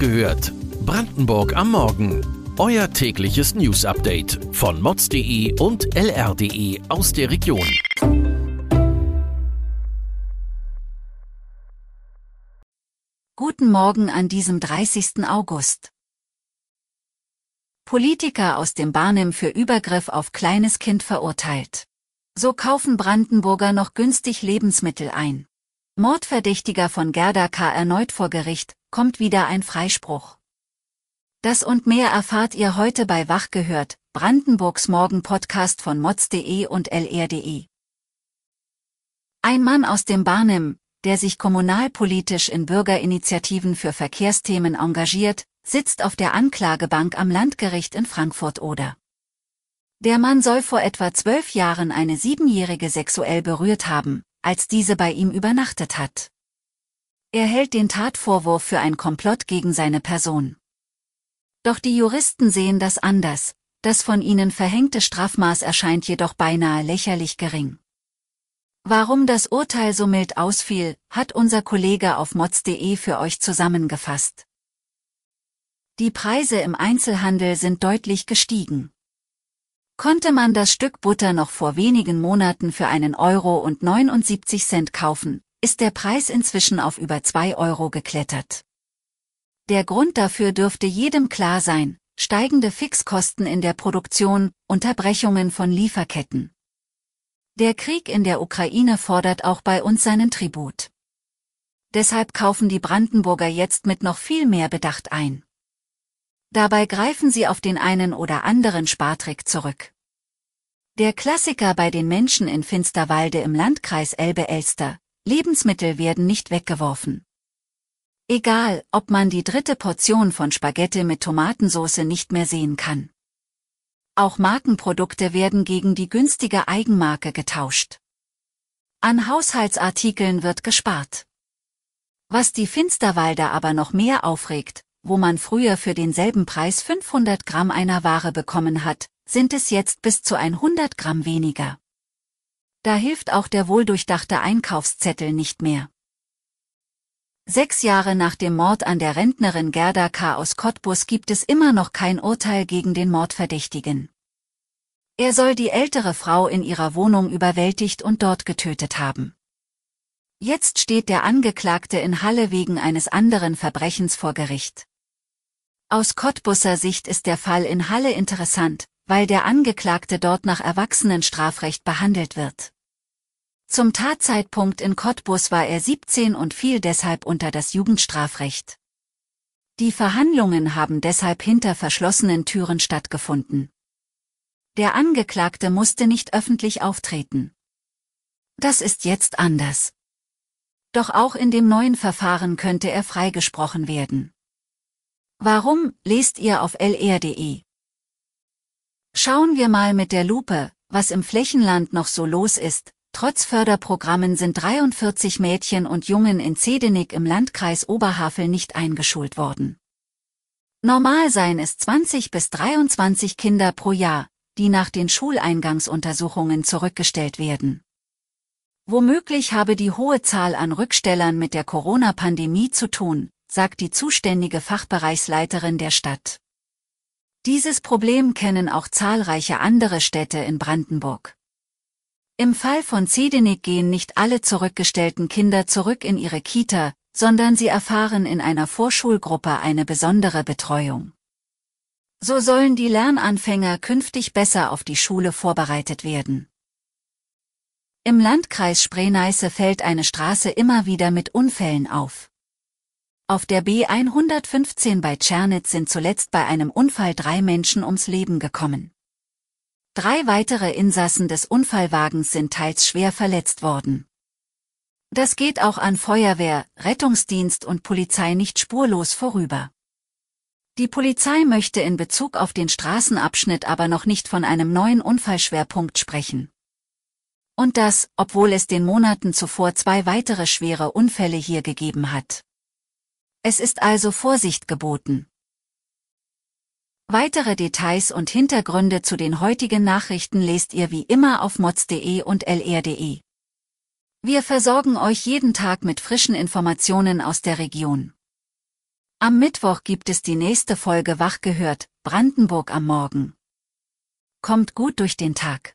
gehört. Brandenburg am Morgen. Euer tägliches News-Update von mods.de und lr.de aus der Region. Guten Morgen an diesem 30. August. Politiker aus dem Barnim für Übergriff auf kleines Kind verurteilt. So kaufen Brandenburger noch günstig Lebensmittel ein. Mordverdächtiger von Gerda K. erneut vor Gericht, kommt wieder ein Freispruch. Das und mehr erfahrt ihr heute bei Wach gehört, Brandenburgs Morgen-Podcast von mods.de und lr.de. Ein Mann aus dem Barnim, der sich kommunalpolitisch in Bürgerinitiativen für Verkehrsthemen engagiert, sitzt auf der Anklagebank am Landgericht in Frankfurt-Oder. Der Mann soll vor etwa zwölf Jahren eine Siebenjährige sexuell berührt haben, als diese bei ihm übernachtet hat. Er hält den Tatvorwurf für ein Komplott gegen seine Person. Doch die Juristen sehen das anders, das von ihnen verhängte Strafmaß erscheint jedoch beinahe lächerlich gering. Warum das Urteil so mild ausfiel, hat unser Kollege auf mods.de für euch zusammengefasst. Die Preise im Einzelhandel sind deutlich gestiegen. Konnte man das Stück Butter noch vor wenigen Monaten für einen Euro und 79 Cent kaufen, ist der Preis inzwischen auf über zwei Euro geklettert. Der Grund dafür dürfte jedem klar sein, steigende Fixkosten in der Produktion, Unterbrechungen von Lieferketten. Der Krieg in der Ukraine fordert auch bei uns seinen Tribut. Deshalb kaufen die Brandenburger jetzt mit noch viel mehr Bedacht ein. Dabei greifen sie auf den einen oder anderen Spartrick zurück. Der Klassiker bei den Menschen in Finsterwalde im Landkreis Elbe-Elster, Lebensmittel werden nicht weggeworfen. Egal, ob man die dritte Portion von Spaghetti mit Tomatensauce nicht mehr sehen kann. Auch Markenprodukte werden gegen die günstige Eigenmarke getauscht. An Haushaltsartikeln wird gespart. Was die Finsterwalder aber noch mehr aufregt, wo man früher für denselben Preis 500 Gramm einer Ware bekommen hat, sind es jetzt bis zu 100 Gramm weniger. Da hilft auch der wohldurchdachte Einkaufszettel nicht mehr. Sechs Jahre nach dem Mord an der Rentnerin Gerda K. aus Cottbus gibt es immer noch kein Urteil gegen den Mordverdächtigen. Er soll die ältere Frau in ihrer Wohnung überwältigt und dort getötet haben. Jetzt steht der Angeklagte in Halle wegen eines anderen Verbrechens vor Gericht. Aus Cottbusser Sicht ist der Fall in Halle interessant, weil der Angeklagte dort nach Erwachsenenstrafrecht behandelt wird. Zum Tatzeitpunkt in Cottbus war er 17 und fiel deshalb unter das Jugendstrafrecht. Die Verhandlungen haben deshalb hinter verschlossenen Türen stattgefunden. Der Angeklagte musste nicht öffentlich auftreten. Das ist jetzt anders. Doch auch in dem neuen Verfahren könnte er freigesprochen werden. Warum, lest ihr auf lr.de. Schauen wir mal mit der Lupe, was im Flächenland noch so los ist. Trotz Förderprogrammen sind 43 Mädchen und Jungen in Zedenick im Landkreis Oberhavel nicht eingeschult worden. Normal seien es 20 bis 23 Kinder pro Jahr, die nach den Schuleingangsuntersuchungen zurückgestellt werden. Womöglich habe die hohe Zahl an Rückstellern mit der Corona-Pandemie zu tun, sagt die zuständige Fachbereichsleiterin der Stadt. Dieses Problem kennen auch zahlreiche andere Städte in Brandenburg. Im Fall von Zedenick gehen nicht alle zurückgestellten Kinder zurück in ihre Kita, sondern sie erfahren in einer Vorschulgruppe eine besondere Betreuung. So sollen die Lernanfänger künftig besser auf die Schule vorbereitet werden. Im Landkreis Spree-Neiße fällt eine Straße immer wieder mit Unfällen auf. Auf der B115 bei Tschernitz sind zuletzt bei einem Unfall drei Menschen ums Leben gekommen. Drei weitere Insassen des Unfallwagens sind teils schwer verletzt worden. Das geht auch an Feuerwehr, Rettungsdienst und Polizei nicht spurlos vorüber. Die Polizei möchte in Bezug auf den Straßenabschnitt aber noch nicht von einem neuen Unfallschwerpunkt sprechen. Und das, obwohl es den Monaten zuvor zwei weitere schwere Unfälle hier gegeben hat. Es ist also Vorsicht geboten. Weitere Details und Hintergründe zu den heutigen Nachrichten lest ihr wie immer auf mods.de und lr.de. Wir versorgen euch jeden Tag mit frischen Informationen aus der Region. Am Mittwoch gibt es die nächste Folge Wach gehört, Brandenburg am Morgen. Kommt gut durch den Tag.